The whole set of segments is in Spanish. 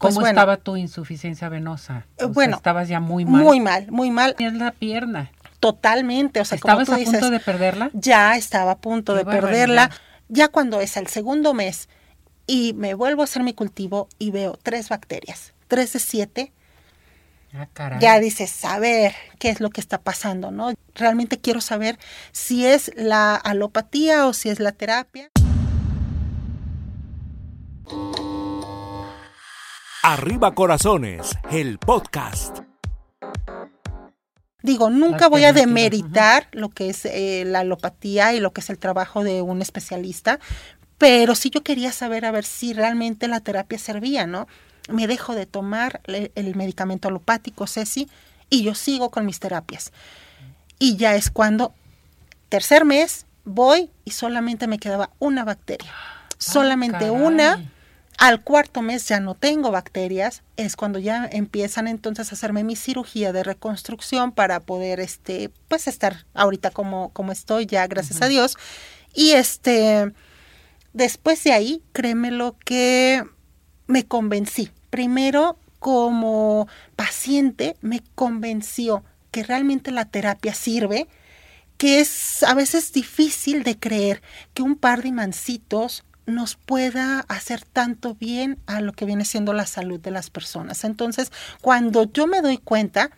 pues ¿Cómo bueno, estaba tu insuficiencia venosa? Sea, bueno, estabas ya muy mal. muy mal, muy mal, Tenías la pierna. totalmente. O sea, como ¿Estabas tú a dices, punto de perderla? ya estaba a punto Qué de perderla. Ya cuando es el segundo mes y me vuelvo a hacer mi cultivo y veo tres bacterias, tres de siete, Ah, ya dices, a ver qué es lo que está pasando, ¿no? Realmente quiero saber si es la alopatía o si es la terapia. Arriba Corazones, el podcast. Digo, nunca voy a demeritar lo que es eh, la alopatía y lo que es el trabajo de un especialista, pero sí yo quería saber a ver si realmente la terapia servía, ¿no? Me dejo de tomar el, el medicamento alopático, Ceci, y yo sigo con mis terapias. Y ya es cuando, tercer mes, voy y solamente me quedaba una bacteria. Solamente caray. una. Al cuarto mes ya no tengo bacterias, es cuando ya empiezan entonces a hacerme mi cirugía de reconstrucción para poder este pues estar ahorita como como estoy ya gracias a Dios y este después de ahí créeme lo que me convencí. Primero como paciente me convenció que realmente la terapia sirve, que es a veces difícil de creer que un par de imancitos nos pueda hacer tanto bien a lo que viene siendo la salud de las personas. Entonces, cuando yo me doy cuenta,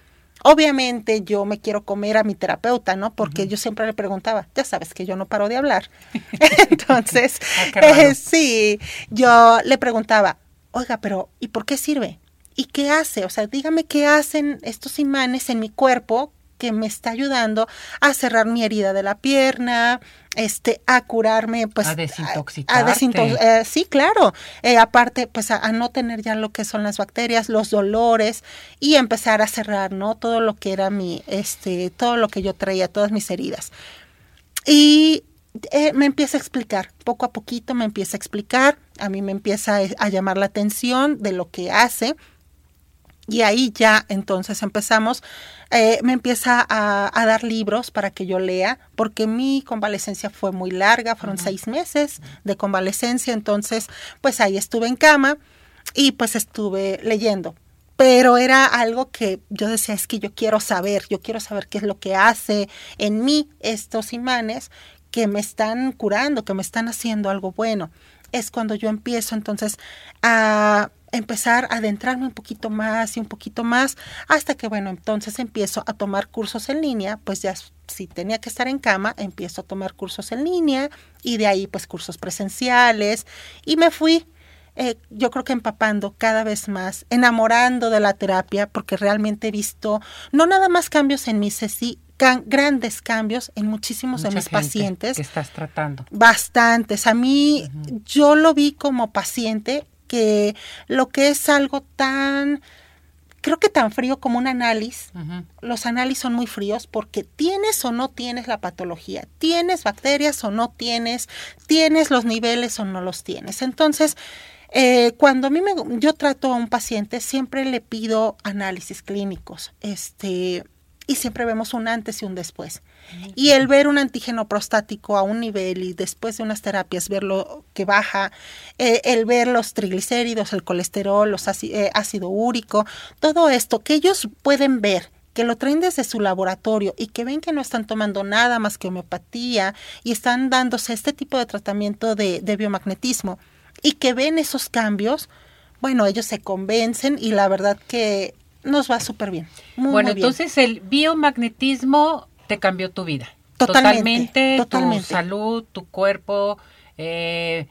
obviamente yo me quiero comer a mi terapeuta, ¿no? Porque yo siempre le preguntaba, ya sabes que yo no paro de hablar. Entonces, Ah, raro. eh, sí, yo le preguntaba, oiga, pero ¿y por qué sirve? ¿Y qué hace? O sea, dígame qué hacen estos imanes en mi cuerpo que me está ayudando a cerrar mi herida de la pierna, este, a curarme, pues, A desintoxicarte. a desintox- eh, sí, claro. Eh, aparte, pues, a, a no tener ya lo que son las bacterias, los dolores y empezar a cerrar, ¿no? Todo lo que era mi, este, todo lo que yo traía, todas mis heridas. Y eh, me empieza a explicar, poco a poquito me empieza a explicar, a mí me empieza a, a llamar la atención de lo que hace. Y ahí ya entonces empezamos, eh, me empieza a, a dar libros para que yo lea, porque mi convalecencia fue muy larga, fueron seis meses de convalecencia, entonces pues ahí estuve en cama y pues estuve leyendo. Pero era algo que yo decía, es que yo quiero saber, yo quiero saber qué es lo que hace en mí estos imanes que me están curando, que me están haciendo algo bueno. Es cuando yo empiezo entonces a empezar a adentrarme un poquito más y un poquito más, hasta que, bueno, entonces empiezo a tomar cursos en línea, pues ya si tenía que estar en cama, empiezo a tomar cursos en línea y de ahí pues cursos presenciales y me fui eh, yo creo que empapando cada vez más, enamorando de la terapia, porque realmente he visto no nada más cambios en mí, Ceci, can- grandes cambios en muchísimos de mis gente pacientes. Que estás tratando. Bastantes. A mí, yo lo vi como paciente que lo que es algo tan, creo que tan frío como un análisis, los análisis son muy fríos porque tienes o no tienes la patología, tienes bacterias o no tienes, tienes los niveles o no los tienes. Entonces, eh, cuando a mí me, yo trato a un paciente, siempre le pido análisis clínicos, este, y siempre vemos un antes y un después. Y el ver un antígeno prostático a un nivel y después de unas terapias verlo que baja, eh, el ver los triglicéridos, el colesterol, los áci- eh, ácido úrico, todo esto que ellos pueden ver que lo traen desde su laboratorio y que ven que no están tomando nada más que homeopatía y están dándose este tipo de tratamiento de, de biomagnetismo y que ven esos cambios, bueno, ellos se convencen y la verdad que nos va súper bien. Muy, bueno, muy bien. entonces el biomagnetismo te cambió tu vida. Totalmente, totalmente. tu salud, tu cuerpo, eh,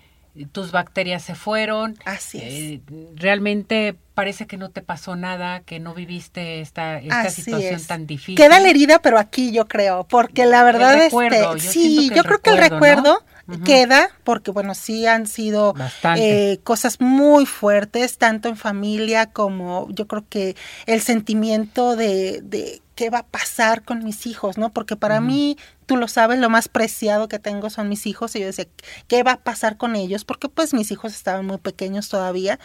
tus bacterias se fueron. Así es. Eh, realmente parece que no te pasó nada, que no viviste esta, esta situación es. tan difícil. Queda la herida, pero aquí yo creo, porque la verdad El este, sí, yo creo que el recuerdo, recuerdo queda, porque bueno, sí han sido eh, cosas muy fuertes, tanto en familia como yo creo que el sentimiento de, de qué va a pasar con mis hijos, ¿no? Porque para mí, tú lo sabes, lo más preciado que tengo son mis hijos, y yo decía, ¿qué va a pasar con ellos? Porque pues mis hijos estaban muy pequeños todavía.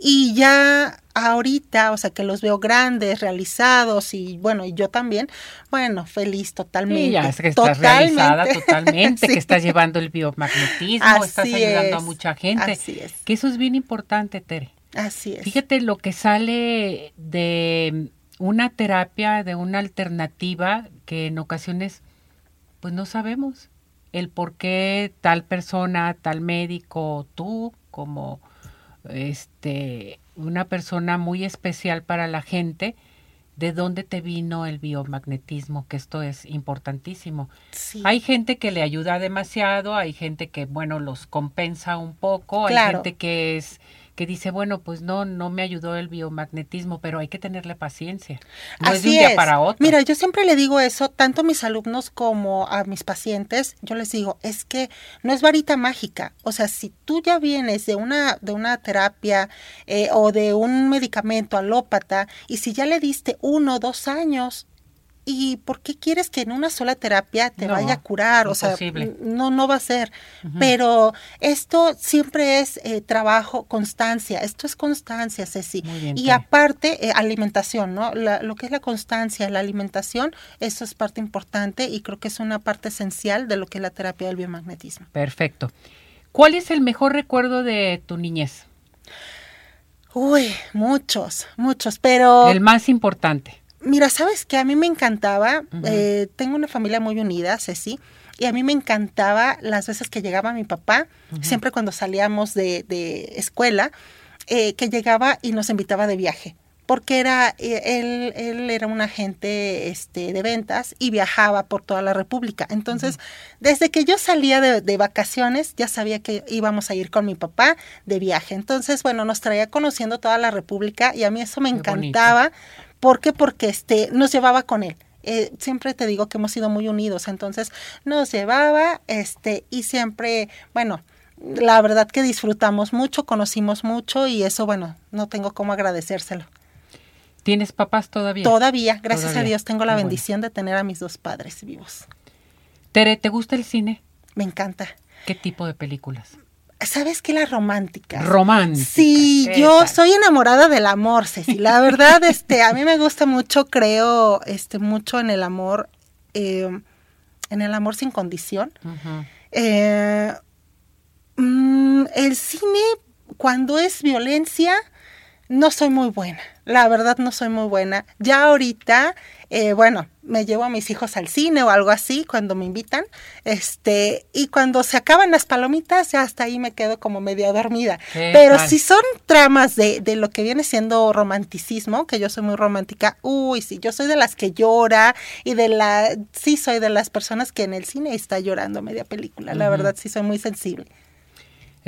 Y ya ahorita, o sea, que los veo grandes, realizados y bueno, y yo también, bueno, feliz totalmente. Sí, ya es que estás realizada totalmente, Sí. que estás llevando el biomagnetismo, estás ayudando a mucha gente. Así es. Que eso es bien importante, Tere. Así es. Fíjate lo que sale de una terapia, de una alternativa que en ocasiones pues no sabemos el por qué tal persona, tal médico, tú como este una persona muy especial para la gente, de dónde te vino el biomagnetismo, que esto es importantísimo. Sí. Hay gente que le ayuda demasiado, hay gente que, bueno, los compensa un poco, hay gente que es que dice, bueno, pues no, no me ayudó el biomagnetismo, pero hay que tenerle paciencia. No es de un Así día es. para otro. Mira, yo siempre le digo eso, tanto a mis alumnos como a mis pacientes, yo les digo, es que no es varita mágica. O sea, si tú ya vienes de una, de una terapia eh, o de un medicamento alópata, y si ya le diste uno o dos años, ¿y por qué quieres que en una sola terapia te No, vaya a curar? O sea, imposible. no, no va a ser. Pero esto siempre es eh, trabajo, constancia. Esto es constancia, Ceci. Muy bien, y aparte, eh, alimentación, ¿no? La- lo que es la constancia, la alimentación, eso es parte importante y creo que es una parte esencial de lo que es la terapia del biomagnetismo. Perfecto. ¿Cuál es el mejor recuerdo de tu niñez? Uy, muchos, muchos, pero El más importante. Mira, ¿sabes qué? A mí me encantaba, eh, tengo una familia muy unida, Ceci, y a mí me encantaba las veces que llegaba mi papá, siempre cuando salíamos de, de escuela, eh, que llegaba y nos invitaba de viaje. Porque era, eh, él, él era un agente este, de ventas y viajaba por toda la República. Entonces, desde que yo salía de, de vacaciones, ya sabía que íbamos a ir con mi papá de viaje. Entonces, bueno, nos traía conociendo toda la República y a mí eso me Qué bonito. ¿Por qué? Porque este, nos llevaba con él. Eh, siempre te digo que hemos sido muy unidos, entonces nos llevaba, este, y siempre, bueno, la verdad que disfrutamos mucho, conocimos mucho y eso, bueno, no tengo cómo agradecérselo. ¿Tienes papás todavía? Todavía, gracias Todavía. a Dios, tengo la bueno. bendición de tener a mis dos padres vivos. Tere, ¿te gusta el cine? Me encanta. ¿Qué tipo de películas? ¿Sabes qué? La romántica. Romántica. Sí, ¿Qué yo soy enamorada del amor, Ceci. La verdad, este, a mí me gusta mucho, creo, este, mucho en el amor, eh, en el amor sin condición. Eh, mm, el cine, cuando es violencia, no soy muy buena. La verdad, no soy muy buena. Ya ahorita, eh, bueno, me llevo a mis hijos al cine o algo así cuando me invitan. Este, y cuando se acaban las palomitas, ya hasta ahí me quedo como media dormida. ¿Qué Pero si son tramas de, de lo que viene siendo romanticismo, que yo soy muy romántica, uy, sí, yo soy de las que llora y de la, sí soy de las personas que en el cine está llorando media película. La verdad, sí soy muy sensible.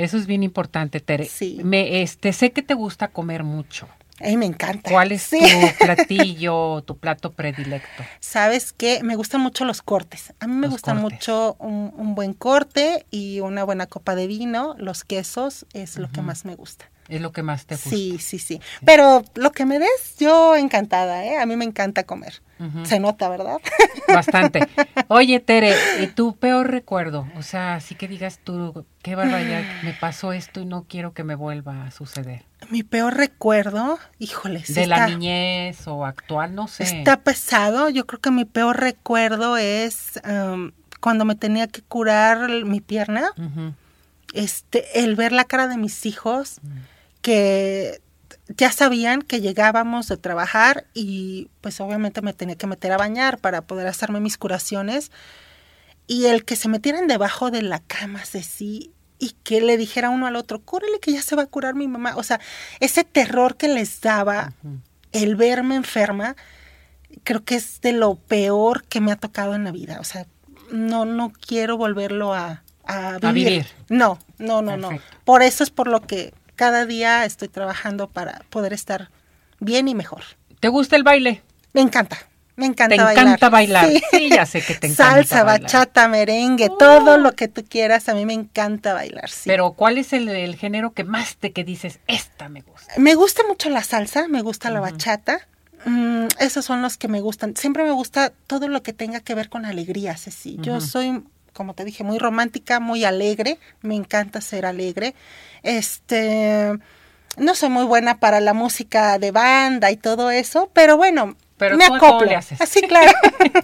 Eso es bien importante, Tere. Sí. Me, este, sé que te gusta comer mucho. A mí me encanta. ¿Cuál es Sí. tu platillo, tu plato predilecto? Sabes que me gustan mucho los cortes. A mí me Los gusta cortes. mucho un, un buen corte y una buena copa de vino. Los quesos es lo que más me gusta. Es lo que más te gusta. Sí, sí, sí. Pero lo que me des, yo encantada, ¿eh? A mí me encanta comer. Se nota, ¿verdad? Bastante. Oye, Tere, ¿y tu peor recuerdo? O sea, así que digas tú, qué barbaridad, me pasó esto y no quiero que me vuelva a suceder. Mi peor recuerdo, híjole, sí De la está- niñez o actual, no sé. Está pesado. Yo creo que mi peor recuerdo es um, cuando me tenía que curar mi pierna. Este, el ver la cara de mis hijos que ya sabían que llegábamos de trabajar y pues obviamente me tenía que meter a bañar para poder hacerme mis curaciones y el que se metieran debajo de la cama sí y que le dijera uno al otro, cúrele que ya se va a curar mi mamá. O sea, ese terror que les daba el verme enferma, creo que es de lo peor que me ha tocado en la vida. O sea, no, no quiero volverlo a, a vivir. vivir. No, no, no, no. Por eso es por lo que cada día estoy trabajando para poder estar bien y mejor. ¿Te gusta el baile? Me encanta. Me encanta Te bailar. encanta bailar. Sí, ya sé que te encanta Salsa, bailar. bachata, merengue, todo lo que tú quieras. A mí me encanta bailar. sí. Pero ¿cuál es el, el género que más te que dices, esta me gusta? Me gusta mucho la salsa, me gusta la bachata. Mm, esos son los que me gustan. Siempre me gusta todo lo que tenga que ver con alegría, Ceci. Yo soy, como te dije, muy romántica, muy alegre. Me encanta ser alegre. Este, no soy muy buena para la música de banda y todo eso, pero bueno, Pero me acoplo. le haces. Así, claro.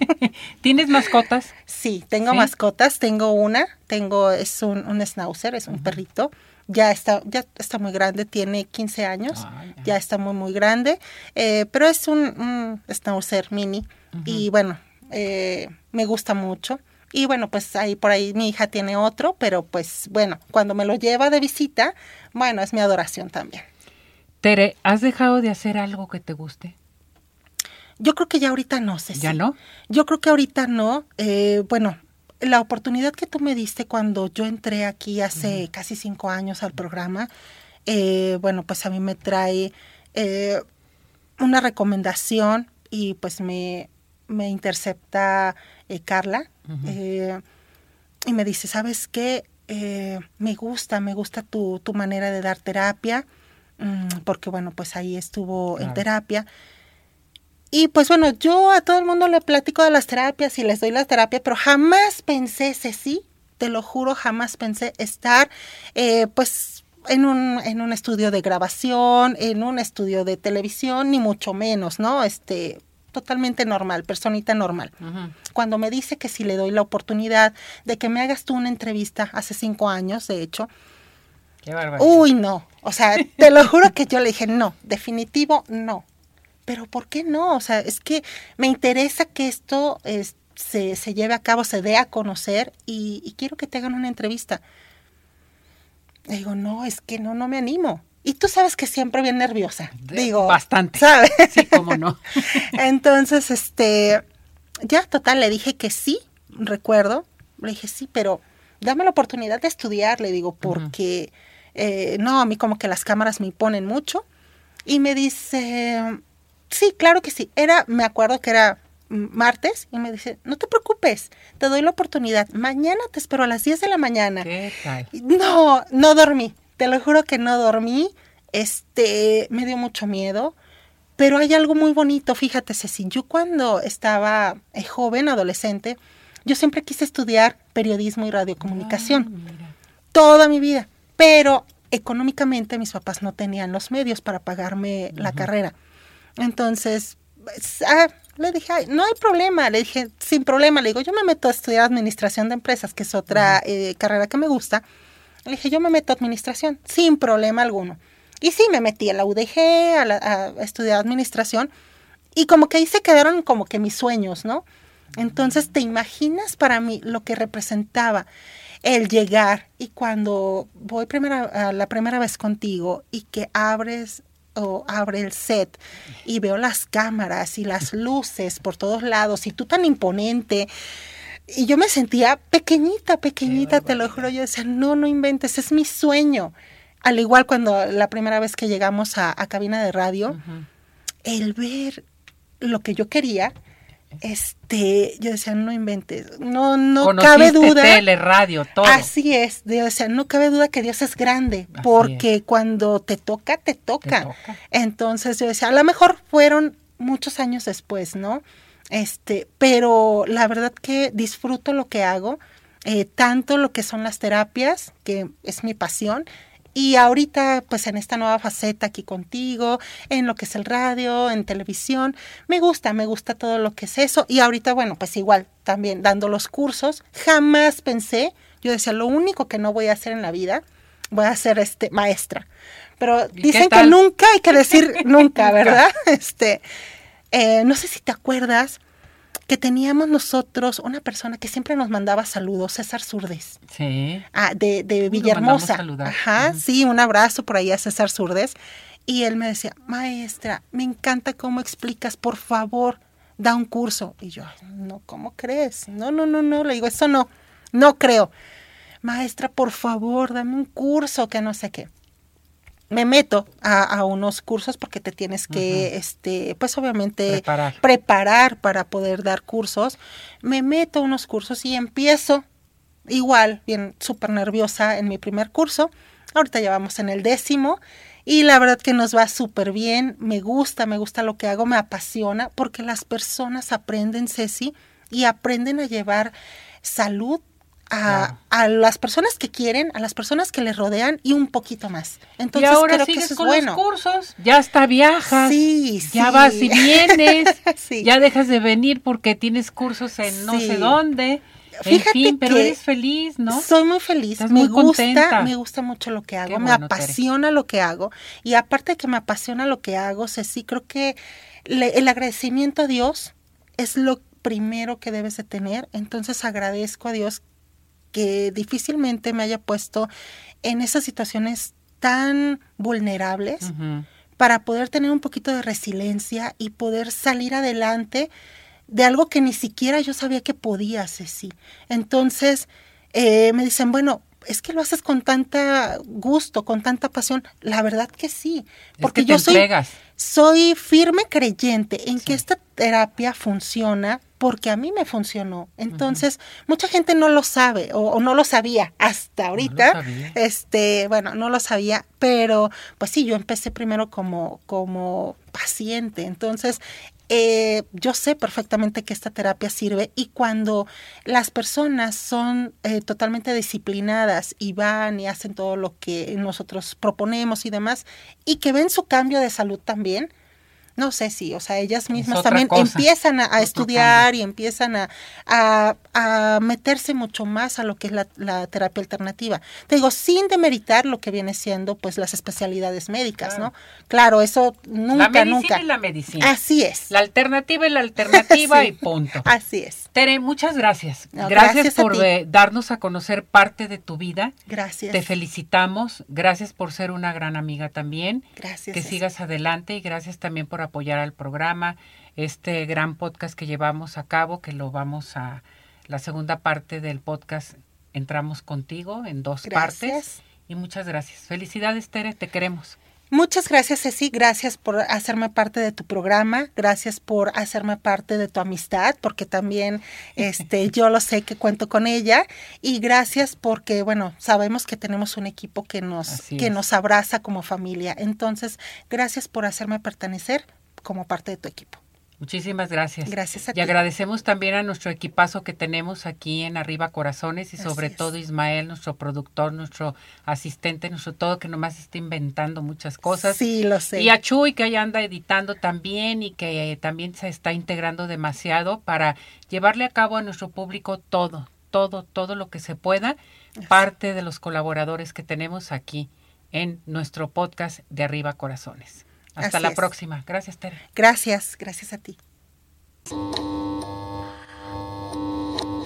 ¿Tienes mascotas? Sí, tengo ¿Sí? mascotas, tengo una, tengo, es un, un schnauzer, es un perrito, ya está, ya está muy grande, tiene 15 años, Ah, ya. ya está muy, muy grande, eh, pero es un, un schnauzer mini y bueno, eh, me gusta mucho. Y bueno, pues ahí por ahí mi hija tiene otro, pero pues bueno, cuando me lo lleva de visita, bueno, es mi adoración también. Tere, ¿has dejado de hacer algo que te guste? Yo creo que ya ahorita no sé. ¿Ya no? Yo creo que ahorita no. Eh, bueno, la oportunidad que tú me diste cuando yo entré aquí hace casi cinco años al programa, eh, bueno, pues a mí me trae eh, una recomendación y pues me, me intercepta eh, Carla eh, y me dice, ¿sabes qué? Eh, me gusta, me gusta tu, tu manera de dar terapia, mm, porque bueno, pues ahí estuvo en terapia. Y pues bueno, yo a todo el mundo le platico de las terapias y les doy la terapia, pero jamás pensé, sí, te lo juro, jamás pensé estar eh, pues en un, en un estudio de grabación, en un estudio de televisión, ni mucho menos, ¿no? Este, totalmente normal, personita normal. Cuando me dice que si le doy la oportunidad de que me hagas tú una entrevista hace cinco años, de hecho, Qué barbaridad. Uy, no. O sea, te lo juro que yo le dije, no, definitivo, no. Pero ¿por qué no? O sea, es que me interesa que esto es- se, se lleve a cabo, se dé a conocer y, y quiero que te hagan una entrevista. Le digo, no, es que no, no me animo. Y tú sabes que siempre bien nerviosa. Digo, bastante. ¿Sabes? Sí, cómo no. Entonces, este, ya total, le dije que sí, recuerdo. Le dije sí, pero dame la oportunidad de estudiar, le digo, porque eh, no, a mí como que las cámaras me imponen mucho. Y me dice, sí, claro que sí. Era, me acuerdo que era martes, y me dice, no te preocupes, te doy la oportunidad. Mañana te espero a las 10 de la mañana. ¿Qué tal? No, no dormí. Te lo juro que no dormí. Este, me dio mucho miedo. Pero hay algo muy bonito, fíjate, Ceci. Yo cuando estaba eh, joven, adolescente, yo siempre quise estudiar periodismo y radiocomunicación. Ah. Toda mi vida. Pero económicamente mis papás no tenían los medios para pagarme la carrera. Entonces, pues, ah, le dije, "Ay, no hay problema. Le dije, sin problema. Le digo, yo me meto a estudiar administración de empresas, que es otra eh, carrera que me gusta. Le dije, yo me meto a administración, sin problema alguno. Y sí, me metí a la UDG, a, la- a estudiar administración. Y como que ahí se quedaron como que mis sueños, ¿no? Entonces, ¿te imaginas para mí lo que representaba el llegar y cuando voy primera, la primera vez contigo y que abres o abre el set y veo las cámaras y las luces por todos lados y tú tan imponente y yo me sentía pequeñita, pequeñita, te lo juro, yo decía, no, no inventes, es mi sueño. Al igual cuando la primera vez que llegamos a, a cabina de radio, el ver lo que yo quería, este, yo decía, no inventes, no, no Conociste cabe duda. tele, radio, todo. Así es, yo decía, no cabe duda que Dios es grande, Así porque cuando te toca, te toca. Te toca. Entonces yo decía, a lo mejor fueron muchos años después, ¿no? Este, pero la verdad que disfruto lo que hago, eh, tanto lo que son las terapias, que es mi pasión, y ahorita, pues en esta nueva faceta aquí contigo, en lo que es el radio, en televisión, me gusta, me gusta todo lo que es eso. Y ahorita, bueno, pues igual, también dando los cursos, jamás pensé, yo decía, lo único que no voy a hacer en la vida, voy a ser este maestra. Pero ¿Y qué dicen que nunca hay que decir nunca, ¿verdad? Este, eh, no sé si te acuerdas que teníamos nosotros una persona que siempre nos mandaba saludos, César Surdes. Sí. Ah, de, de Villahermosa. Ajá, sí, un abrazo por ahí a César Surdes. Y él me decía, maestra, me encanta cómo explicas, por favor, da un curso. Y yo, "Ay, no, ¿cómo crees? No, no, no, no, le digo, eso no, no creo. Maestra, por favor, dame un curso, que no sé qué. Me meto a, a unos cursos porque te tienes que, este, pues obviamente Preparar. preparar para poder dar cursos. Me meto a unos cursos y empiezo igual, bien súper nerviosa en mi primer curso. Ahorita ya vamos en el décimo y la verdad que nos va súper bien. Me gusta, me gusta lo que hago, me apasiona porque las personas aprenden, Ceci, y aprenden a llevar salud a, a las personas que quieren, a las personas que les rodean y un poquito más. Entonces y ahora creo que sigues es con bueno. los cursos, ya hasta viajas, Sí, ya sí. vas y vienes, Sí. ya dejas de venir porque tienes cursos en no sé dónde. Fíjate en fin, pero que eres feliz, ¿no? Soy muy feliz, Estás me muy gusta, contenta. me gusta mucho lo que hago, Qué me bueno, apasiona lo que hago y aparte de que me apasiona lo que hago, Ceci, creo que le- el agradecimiento a Dios es lo primero que debes de tener, entonces agradezco a Dios que difícilmente me haya puesto en esas situaciones tan vulnerables para poder tener un poquito de resiliencia y poder salir adelante de algo que ni siquiera yo sabía que podía, Ceci. Entonces, eh, me dicen, bueno, es que lo haces con tanta gusto, con tanta pasión. La verdad que sí, Es porque que yo soy, soy firme creyente en Sí. que esta terapia funciona porque a mí me funcionó. Entonces, mucha gente no lo sabe o, o no lo sabía hasta ahorita. sabía. Este, bueno, no lo sabía, pero pues sí, yo empecé primero como, como paciente. Entonces, eh, yo sé perfectamente que esta terapia sirve y cuando las personas son eh, totalmente disciplinadas y van y hacen todo lo que nosotros proponemos y demás, y que ven su cambio de salud también, no sé si, o sea, ellas mismas también cosa, empiezan a, estudiar y empiezan a, a- a meterse mucho más a lo que es la, la terapia alternativa. Te digo, sin demeritar lo que viene siendo pues las especialidades médicas, Claro. ¿no? Claro, eso nunca, la medicina nunca. es la medicina. Así es. La alternativa es la alternativa Sí. y punto. Así es. Tere, muchas gracias. No, gracias, por eh, darnos a conocer parte de tu vida. Gracias. Te felicitamos. Gracias por ser una gran amiga también. Gracias. que sigas adelante y gracias también por apoyar al programa, este gran podcast que llevamos a cabo, que lo vamos a la segunda parte del podcast entramos contigo en dos Gracias. partes y muchas gracias. Felicidades Tere, te queremos. Muchas gracias, Ceci. Gracias por hacerme parte de tu programa. Gracias por hacerme parte de tu amistad, porque también este, yo lo sé que cuento con ella. Y gracias porque, bueno, sabemos que tenemos un equipo que nos, Así que es. nos abraza como familia. Entonces, gracias por hacerme pertenecer como parte de tu equipo. Muchísimas gracias. Gracias a Y ti. agradecemos también a nuestro equipazo que tenemos aquí en Arriba Corazones y Así sobre es. todo Ismael, nuestro productor, nuestro asistente, nuestro todo que nomás está inventando muchas cosas. Sí, lo sé. Y a Chuy que ahí anda editando también y que eh, también se está integrando demasiado para llevarle a cabo a nuestro público todo, todo, todo lo que se pueda, parte de los colaboradores que tenemos aquí en nuestro podcast de Arriba Corazones. Hasta Así la es. próxima. Gracias, Tere. Gracias, gracias a ti.